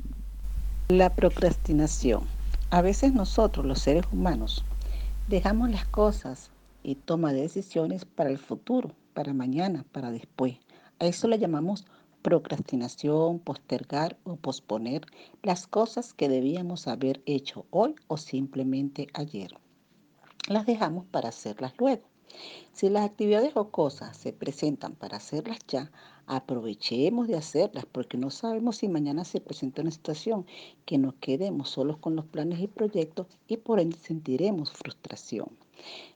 La procrastinación. A veces nosotros, los seres humanos, dejamos las cosas y toma de decisiones para el futuro, para mañana, para después. A eso le llamamos procrastinación, postergar o posponer las cosas que debíamos haber hecho hoy o simplemente ayer. Las dejamos para hacerlas luego. Si las actividades o cosas se presentan para hacerlas ya, aprovechemos de hacerlas porque no sabemos si mañana se presenta una situación que nos quedemos solos con los planes y proyectos y por ende sentiremos frustración.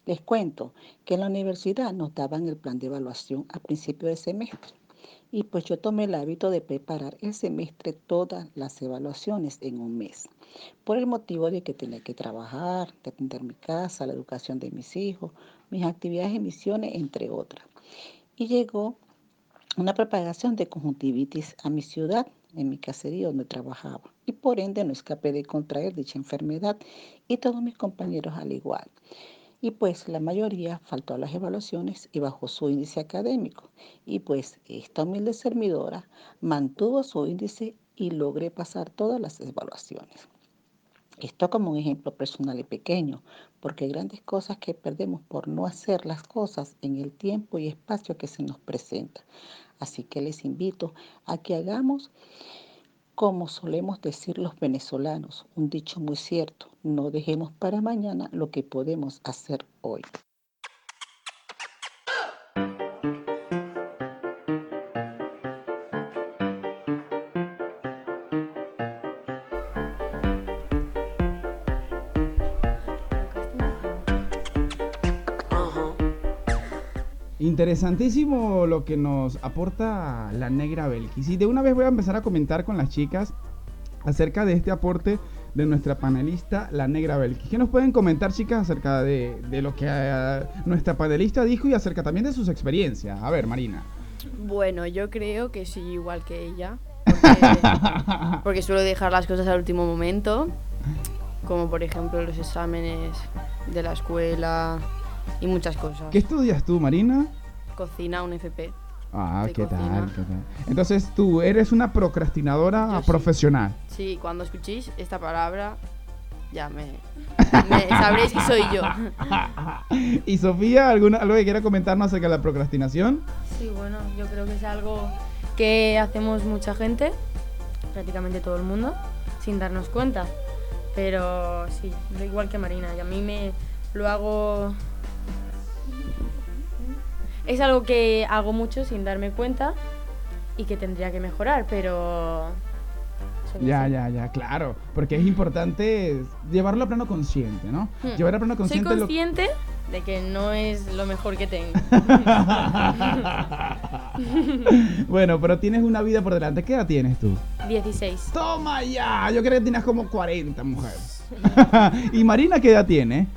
Les cuento que en la universidad nos daban el plan de evaluación a principio de semestre y pues yo tomé el hábito de preparar el semestre todas las evaluaciones en un mes por el motivo de que tenía que trabajar, de atender mi casa, la educación de mis hijos, mis actividades y misiones, entre otras. Y llegó una propagación de conjuntivitis a mi ciudad, en mi caserío donde trabajaba, y por ende no escapé de contraer dicha enfermedad y todos mis compañeros al igual. Y pues la mayoría faltó a las evaluaciones y bajó su índice académico. Y pues esta humilde servidora mantuvo su índice y logré pasar todas las evaluaciones. Esto como un ejemplo personal y pequeño, porque hay grandes cosas que perdemos por no hacer las cosas en el tiempo y espacio que se nos presenta. Así que les invito a que hagamos como solemos decir los venezolanos, un dicho muy cierto, no dejemos para mañana lo que podemos hacer hoy. Interesantísimo lo que nos aporta la negra Belkis. Y de una vez voy a empezar a comentar con las chicas acerca de este aporte de nuestra panelista, la negra Belkis. ¿Qué nos pueden comentar, chicas, acerca de, lo que eh, nuestra panelista dijo y acerca también de sus experiencias? A ver, Marina. Bueno, yo creo que sí, igual que ella. Porque, porque suelo dejar las cosas al último momento. Como por ejemplo los exámenes de la escuela y muchas cosas. ¿Qué estudias tú, Marina? Cocina, un FP. Ah, ¿qué tal, qué tal? Entonces tú eres una procrastinadora Yo profesional. Sí, cuando escuchéis esta palabra, ya me, me sabréis que soy yo. ¿Y Sofía, alguna, algo que quiera comentarnos acerca de la procrastinación? Sí, bueno, yo creo que es algo que hacemos mucha gente, prácticamente todo el mundo, sin darnos cuenta. Pero sí, igual que Marina, y a mí me lo hago... Es algo que hago mucho sin darme cuenta y que tendría que mejorar, pero... soy Ya, así. ya, ya, claro. Porque es importante llevarlo a plano consciente, ¿no? Hmm. Llevar a plano Soy consciente lo- consciente de que no es lo mejor que tengo. bueno, pero tienes una vida por delante. ¿Qué edad tienes tú? 16. Toma ya. Yo creo que tienes como 40, mujer. ¿Y Marina qué edad tiene?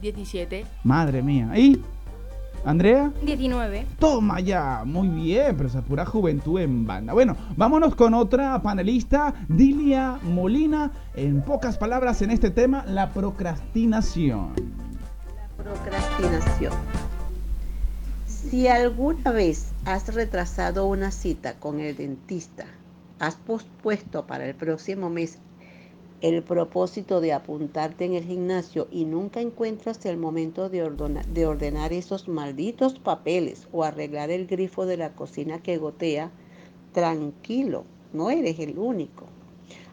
17. Madre mía. ¿Y? Andrea. 19. Toma ya, muy bien, pero esa pura juventud en banda. Bueno, vámonos con otra panelista, Dilia Molina, en pocas palabras en este tema, la procrastinación. Procrastinación. Si alguna vez has retrasado una cita con el dentista, has pospuesto para el próximo mes el propósito de apuntarte en el gimnasio y nunca encuentras el momento de, ordena- de ordenar esos malditos papeles o arreglar el grifo de la cocina que gotea, tranquilo, no eres el único.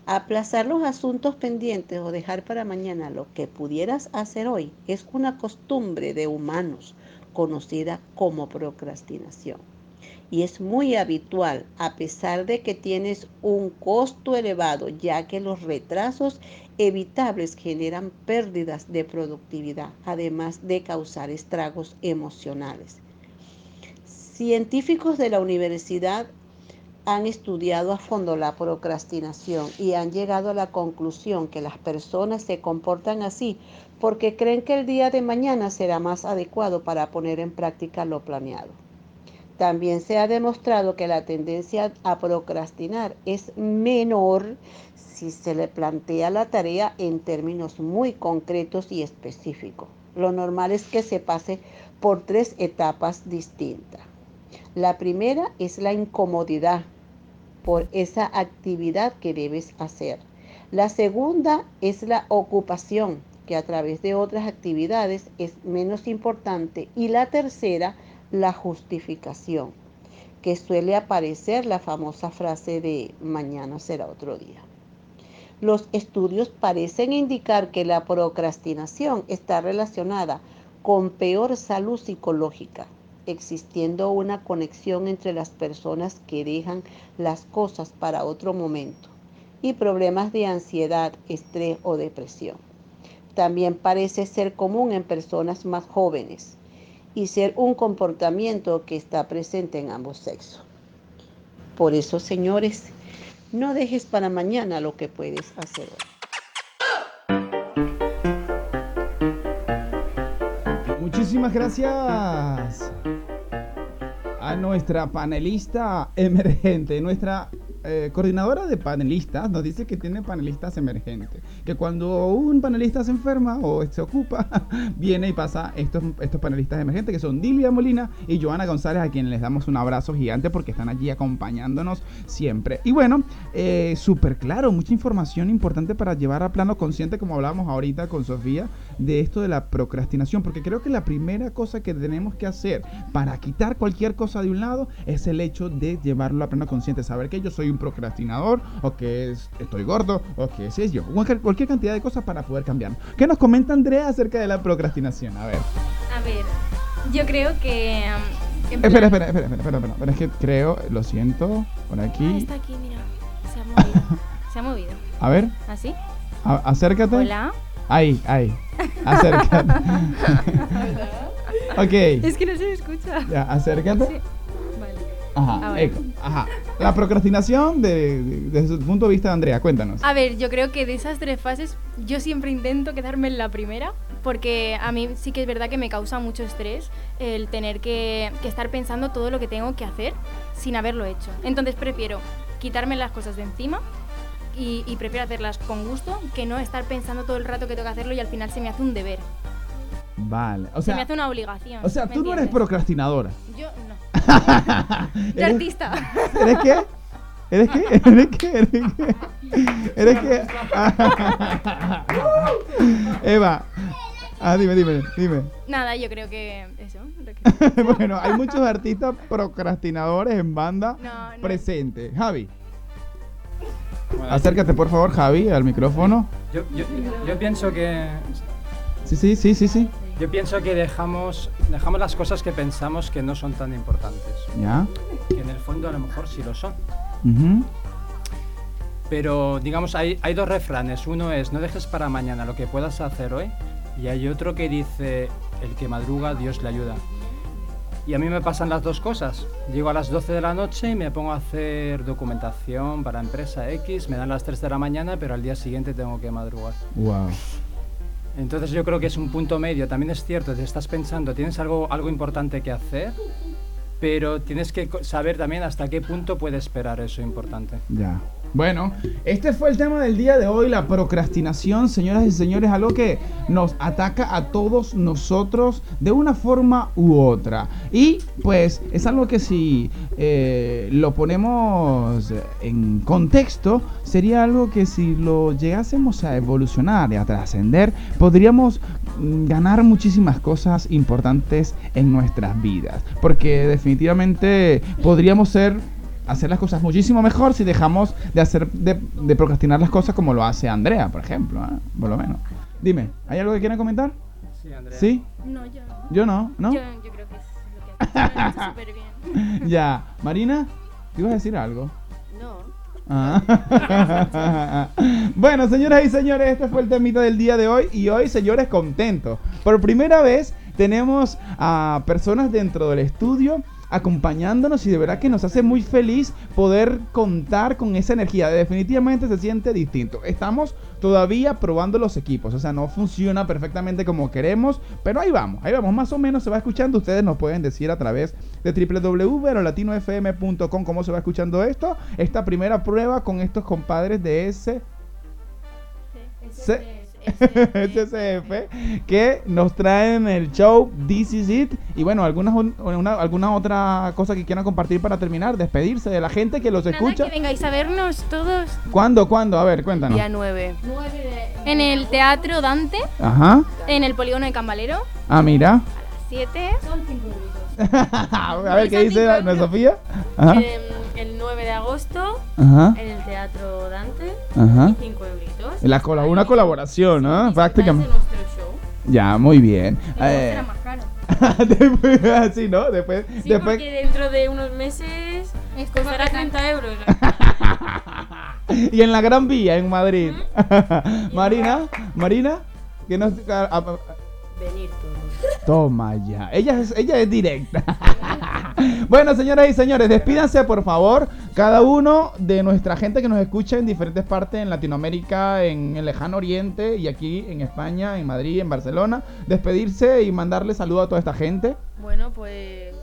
Aplazar los asuntos pendientes o dejar para mañana lo que pudieras hacer hoy es una costumbre de humanos conocida como procrastinación. Y es muy habitual a pesar de que tienes un costo elevado, ya que los retrasos evitables generan pérdidas de productividad, además de causar estragos emocionales. Científicos de la universidad han estudiado a fondo la procrastinación y han llegado a la conclusión que las personas se comportan así porque creen que el día de mañana será más adecuado para poner en práctica lo planeado. También se ha demostrado que la tendencia a procrastinar es menor si se le plantea la tarea en términos muy concretos y específicos. Lo normal es que se pase por tres etapas distintas. La primera es la incomodidad por esa actividad que debes hacer. La segunda es la ocupación, que a través de otras actividades es menos importante. Y la tercera, la justificación, que suele aparecer la famosa frase de mañana será otro día. Los estudios parecen indicar que la procrastinación está relacionada con peor salud psicológica, existiendo una conexión entre las personas que dejan las cosas para otro momento y problemas de ansiedad, estrés o depresión. También parece ser común en personas más jóvenes y ser un comportamiento que está presente en ambos sexos. Por eso, señores, no dejes para mañana lo que puedes hacer hoy. Muchísimas gracias a nuestra panelista emergente, nuestra eh, coordinadora de panelistas nos dice que tiene panelistas emergentes. Que cuando un panelista se enferma o se ocupa, viene y pasa estos, estos panelistas emergentes que son Dilia Molina y Joana González, a quienes les damos un abrazo gigante porque están allí acompañándonos siempre. Y bueno, eh, súper claro, mucha información importante para llevar a plano consciente, como hablábamos ahorita con Sofía, de esto de la procrastinación. Porque creo que la primera cosa que tenemos que hacer para quitar cualquier cosa de un lado es el hecho de llevarlo a plano consciente, saber que yo soy un procrastinador o que es- estoy gordo o que es yo, cualquier, cualquier cantidad de cosas para poder cambiar. ¿Qué nos comenta Andrea acerca de la procrastinación? A ver. A ver, yo creo que... um, plan- espera, espera, espera, espera, espera, espera, es que creo, lo siento, por Ah, aquí. está aquí, mira. Se ha movido. Se ha movido. A ver, ¿Así? a- acércate. Hola. Ahí, ahí. Acércate. ok. Es que no se me escucha. Ya, acércate. Sí. Vale. Ajá, eco, ajá. La procrastinación de- de- desde su punto de vista de Andrea, cuéntanos. A ver, yo creo que de esas tres fases yo siempre intento quedarme en la primera porque a mí sí que es verdad que me causa mucho estrés el tener que, que estar pensando todo lo que tengo que hacer sin haberlo hecho. Entonces prefiero quitarme las cosas de encima y, y prefiero hacerlas con gusto que no estar pensando todo el rato que tengo que hacerlo y al final se me hace un deber. Vale, o se me hace una obligación. o sea, ¿me tú no eres procrastinadora. Yo no. Yo ¿Eres- artista. ¿Eres qué? ¿Eres qué? ¿Eres qué? ¿Eres qué? ¿Eres qué? Eva. Ah, dime, dime, dime. Nada, yo creo que eso. que- bueno, hay muchos artistas procrastinadores en banda No, no. presentes. Javi, acércate por favor, Javi, al micrófono. Yo, yo, yo pienso que Sí, sí, sí, sí, sí. yo pienso que dejamos dejamos las cosas que pensamos que no son tan importantes. Ya. Que en el fondo a lo mejor sí lo son. Ujú. Pero digamos hay, hay dos refranes. Uno es no dejes para mañana lo que puedas hacer hoy. Y hay otro que dice el que madruga Dios le ayuda. Y a mí me pasan las dos cosas. Llego a las 12 de la noche y me pongo a hacer documentación para empresa X. Me dan las 3 de la mañana, pero al día siguiente tengo que madrugar. Wow. Entonces yo creo que es un punto medio. También es cierto, te estás pensando, tienes algo, algo importante que hacer, pero tienes que saber también hasta qué punto puedes esperar eso importante. Ya. Bueno, este fue el tema del día de hoy, la procrastinación, señoras y señores, algo que nos ataca a todos nosotros de una forma u otra. Y pues es algo que si eh, lo ponemos en contexto, sería algo que si lo llegásemos a evolucionar y a trascender, podríamos mm, ganar muchísimas cosas importantes en nuestras vidas. Porque definitivamente podríamos ser hacer las cosas muchísimo mejor si dejamos de hacer de, de procrastinar las cosas como lo hace Andrea, por ejemplo, ¿eh? por lo menos. Dime, ¿hay algo que quieran comentar? Sí, Andrea. ¿Sí? No, yo no. Yo no, ¿no? Yo, yo creo que es lo que súper bien. ya, Marina, ¿te ibas a decir algo? No. Ah. bueno, señoras y señores, este fue el temita del día de hoy y hoy, señores, contentos. Por primera vez tenemos a personas dentro del estudio acompañándonos y de verdad que nos hace muy feliz poder contar con esa energía. Definitivamente se siente distinto. Estamos todavía probando los equipos, o sea, no funciona perfectamente como queremos, pero ahí vamos, ahí vamos, más o menos se va escuchando. Ustedes nos pueden decir a través de www.latinofm.com cómo se va escuchando esto. Esta primera prueba con estos compadres de ese SCF que nos traen el show This Is It y bueno, algunas, una- alguna otra cosa que quieran compartir para terminar, despedirse de la gente que los Nada, escucha. que vengáis a vernos todos ¿Cuándo? ¿Cuándo? A ver, cuéntanos. Día 9. en el Teatro Dante, Ajá. en el Polígono de Cambalero, Ah, mira. 7. Son 5 A ver, ¿qué dice Ana Sofía? Ajá. Em, el 9 de agosto Ajá. en el Teatro Dante. Ajá. Y 5 euritos. La cola- una colaboración, ¿no? de Prácticamente. nuestro show. Ya, muy bien. Eh, será más caro. después, así, ¿no? Después, Sí, después, porque dentro de unos meses costará 30 euros. y en la Gran Vía, en Madrid. Marina, Marina, que nos... a- a- Venir todos. Toma ya. Ella es, ella es directa. bueno, señoras y señores, despídanse por favor. Cada uno de nuestra gente que nos escucha en diferentes partes en Latinoamérica, en el lejano oriente y aquí en España, en Madrid, en Barcelona. Despedirse y mandarle saludos a toda esta gente. Bueno, pues.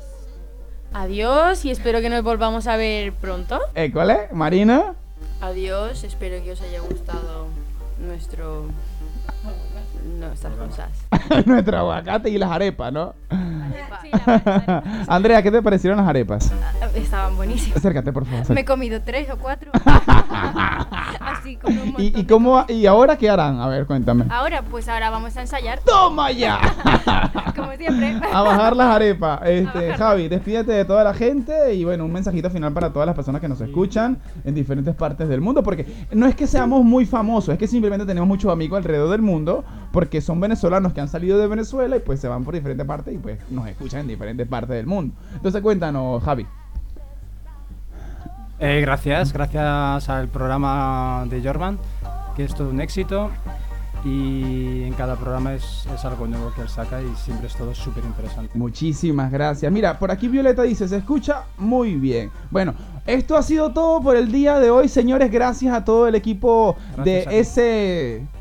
Adiós y espero que nos volvamos a ver pronto. ¿Cuál es? Marina. Adiós, espero que os haya gustado nuestro. Nuestras cosas. Nuestro aguacate y las arepas, ¿no? Andrea, ¿qué te parecieron las arepas? Estaban buenísimas. Acércate, por favor. Me he comido tres o cuatro. Así con un montón. ¿Y, y cómo, ¿Y ahora qué harán? A ver, cuéntame. Ahora, pues ahora vamos a ensayar. ¡Toma ya! Como siempre. A bajar las arepas. Este, Javi, despídete de toda la gente y bueno, un mensajito final para todas las personas que nos escuchan en diferentes partes del mundo. Porque no es que seamos muy famosos, es que simplemente tenemos muchos amigos alrededor del mundo porque son venezolanos que han salido de Venezuela y pues se van por diferentes partes y pues nos escuchan en diferentes partes del mundo. Entonces cuéntanos, Javi. Eh, gracias, gracias al programa de Jorman, que es todo un éxito. Y en cada programa es, es algo nuevo que él saca y siempre es todo súper interesante. Muchísimas gracias. Mira, por aquí Violeta dice, se escucha muy bien. Bueno, esto ha sido todo por el día de hoy, señores. Gracias a todo el equipo Gracias de ese...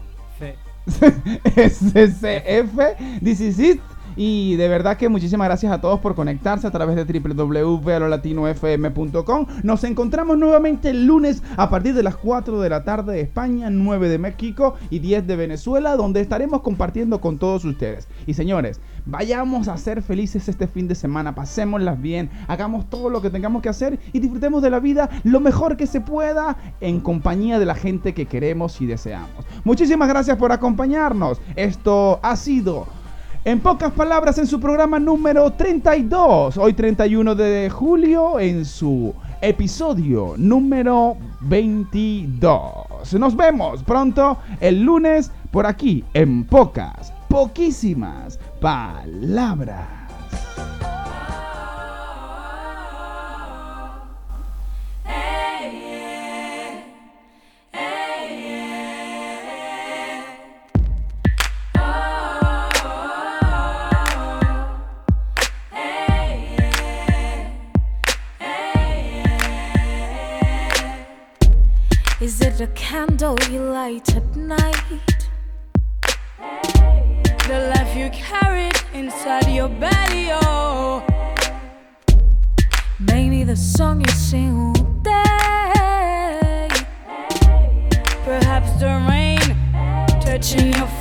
SCF, This is it. Y de verdad que muchísimas gracias a todos por conectarse a través de www.alolatinofm.com. Nos encontramos nuevamente el lunes a partir de las 4 de la tarde de España, 9 de México y 10 de Venezuela, donde estaremos compartiendo con todos ustedes. Y señores, vayamos a ser felices este fin de semana, pasémoslas bien, hagamos todo lo que tengamos que hacer y disfrutemos de la vida lo mejor que se pueda en compañía de la gente que queremos y deseamos. Muchísimas gracias por acompañarnos. Esto ha sido en pocas palabras, en su programa número 32, hoy 31 de julio, en su episodio número 22. Nos vemos pronto el lunes por aquí, en pocas, poquísimas palabras. Candle you light at night? the life you carried inside your belly, oh. Maybe the song you sing all day. Perhaps the rain touching your face.